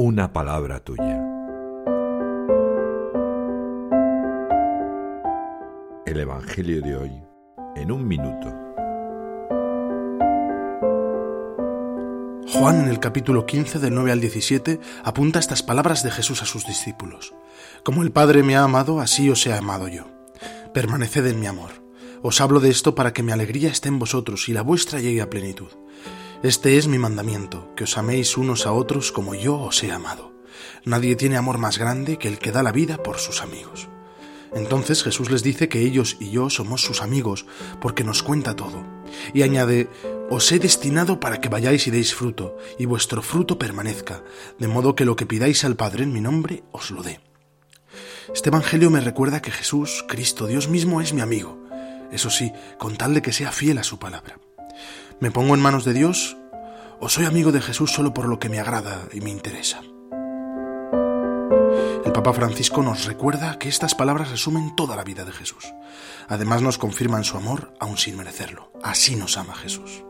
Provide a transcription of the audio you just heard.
una palabra tuya. El Evangelio de hoy en un minuto. Juan en el capítulo 15 del 9 al 17 apunta estas palabras de Jesús a sus discípulos. Como el Padre me ha amado, así os he amado yo. Permaneced en mi amor. Os hablo de esto para que mi alegría esté en vosotros y la vuestra llegue a plenitud. Este es mi mandamiento, que os améis unos a otros como yo os he amado. Nadie tiene amor más grande que el que da la vida por sus amigos. Entonces Jesús les dice que ellos y yo somos sus amigos, porque nos cuenta todo. Y añade, os he destinado para que vayáis y deis fruto, y vuestro fruto permanezca, de modo que lo que pidáis al Padre en mi nombre os lo dé. Este Evangelio me recuerda que Jesús, Cristo, Dios mismo, es mi amigo, eso sí, con tal de que sea fiel a su palabra. ¿Me pongo en manos de Dios o soy amigo de Jesús solo por lo que me agrada y me interesa? El Papa Francisco nos recuerda que estas palabras resumen toda la vida de Jesús. Además nos confirman su amor aún sin merecerlo. Así nos ama Jesús.